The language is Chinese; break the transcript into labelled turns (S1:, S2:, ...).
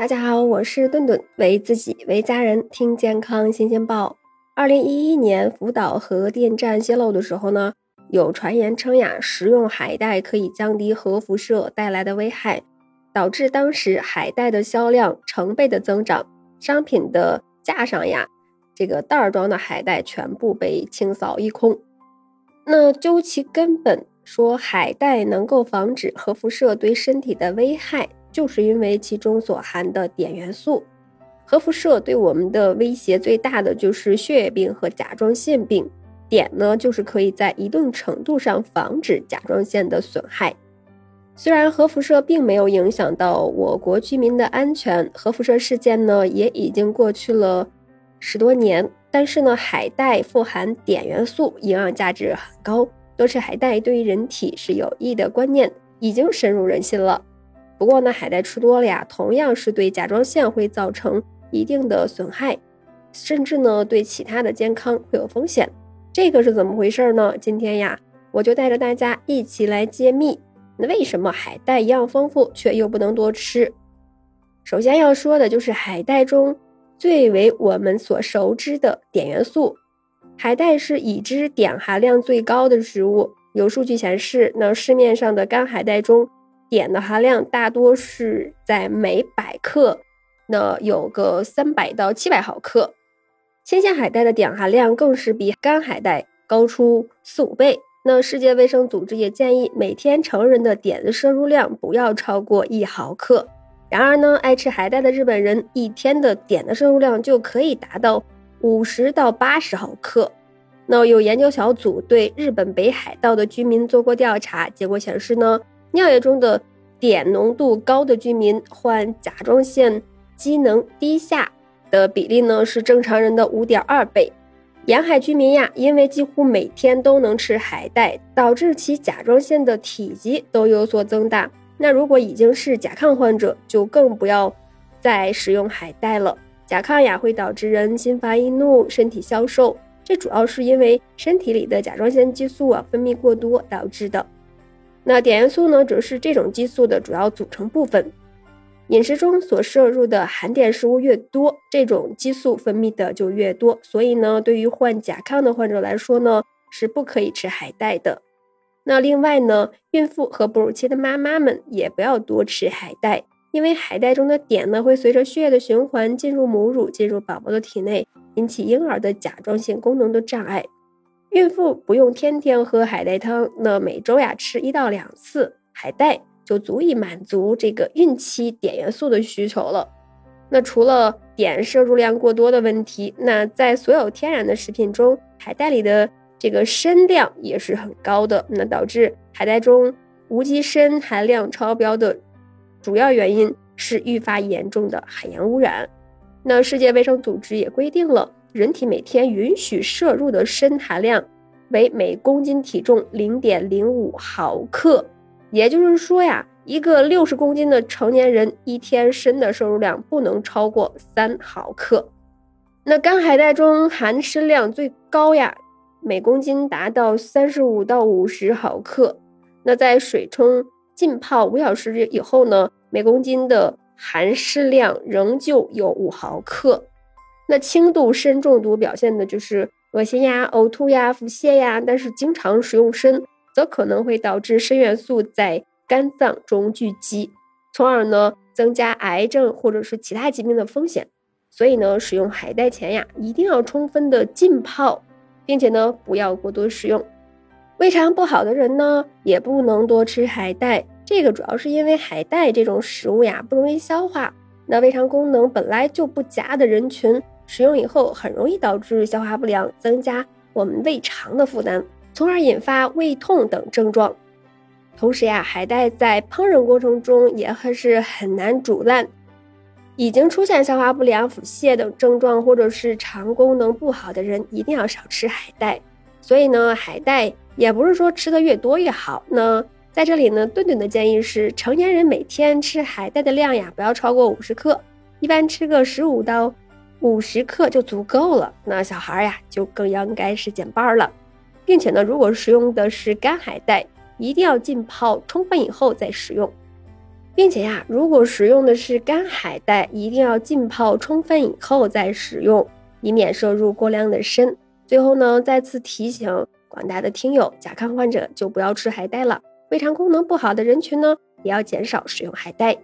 S1: 大家好，我是顿顿，为自己为家人听健康新鲜报。二零一一年福岛核电站泄漏的时候呢，有传言称呀，食用海带可以降低核辐射带来的危害，导致当时海带的销量成倍的增长，商品的架上呀，这个袋装的海带全部被清扫一空。那究其根本，说海带能够防止核辐射对身体的危害。就是因为其中所含的碘元素，核辐射对我们的威胁最大的就是血液病和甲状腺病。碘呢，就是可以在一定程度上防止甲状腺的损害。虽然核辐射并没有影响到我国居民的安全，核辐射事件呢也已经过去了十多年，但是呢，海带富含碘元素，营养价值很高，多吃海带对于人体是有益的观念已经深入人心了。不过呢，海带吃多了呀，同样是对甲状腺会造成一定的损害，甚至呢对其他的健康会有风险。这个是怎么回事呢？今天呀，我就带着大家一起来揭秘。那为什么海带营养丰富却又不能多吃？首先要说的就是海带中最为我们所熟知的碘元素。海带是已知碘含量最高的食物。有数据显示，那市面上的干海带中。碘的含量大多是在每百克，那有个三百到七百毫克。新鲜海带的碘含量更是比干海带高出四五倍。那世界卫生组织也建议每天成人的碘的摄入量不要超过一毫克。然而呢，爱吃海带的日本人一天的碘的摄入量就可以达到五十到八十毫克。那有研究小组对日本北海道的居民做过调查，结果显示呢。尿液中的碘浓度高的居民患甲状腺机能低下的比例呢是正常人的五点二倍。沿海居民呀，因为几乎每天都能吃海带，导致其甲状腺的体积都有所增大。那如果已经是甲亢患者，就更不要再食用海带了。甲亢呀会导致人心烦易怒、身体消瘦，这主要是因为身体里的甲状腺激素啊分泌过多导致的。那碘元素呢，则是这种激素的主要组成部分。饮食中所摄入的含碘食物越多，这种激素分泌的就越多。所以呢，对于患甲亢的患者来说呢，是不可以吃海带的。那另外呢，孕妇和哺乳期的妈妈们也不要多吃海带，因为海带中的碘呢，会随着血液的循环进入母乳，进入宝宝的体内，引起婴儿的甲状腺功能的障碍。孕妇不用天天喝海带汤，那每周呀吃一到两次海带就足以满足这个孕期碘元素的需求了。那除了碘摄入量过多的问题，那在所有天然的食品中，海带里的这个砷量也是很高的。那导致海带中无机砷含量超标的主要原因是愈发严重的海洋污染。那世界卫生组织也规定了。人体每天允许摄入的砷含量为每公斤体重零点零五毫克，也就是说呀，一个六十公斤的成年人一天砷的摄入量不能超过三毫克。那干海带中含砷量最高呀，每公斤达到三十五到五十毫克。那在水中浸泡五小时以后呢，每公斤的含砷量仍旧有五毫克。那轻度砷中毒表现的就是恶心呀、呕吐呀、腹泻呀，但是经常食用砷，则可能会导致砷元素在肝脏中聚集，从而呢增加癌症或者是其他疾病的风险。所以呢，使用海带前呀，一定要充分的浸泡，并且呢不要过多食用。胃肠不好的人呢，也不能多吃海带，这个主要是因为海带这种食物呀不容易消化，那胃肠功能本来就不佳的人群。食用以后很容易导致消化不良，增加我们胃肠的负担，从而引发胃痛等症状。同时呀，海带在烹饪过程中也还是很难煮烂。已经出现消化不良、腹泻等症状，或者是肠功能不好的人，一定要少吃海带。所以呢，海带也不是说吃的越多越好。那在这里呢，顿顿的建议是，成年人每天吃海带的量呀，不要超过五十克，一般吃个十五到。五十克就足够了，那小孩呀就更应该是减半了，并且呢，如果食用的是干海带，一定要浸泡充分以后再食用。并且呀，如果食用的是干海带，一定要浸泡充分以后再食用，以免摄入过量的砷。最后呢，再次提醒广大的听友，甲亢患者就不要吃海带了。胃肠功能不好的人群呢，也要减少食用海带。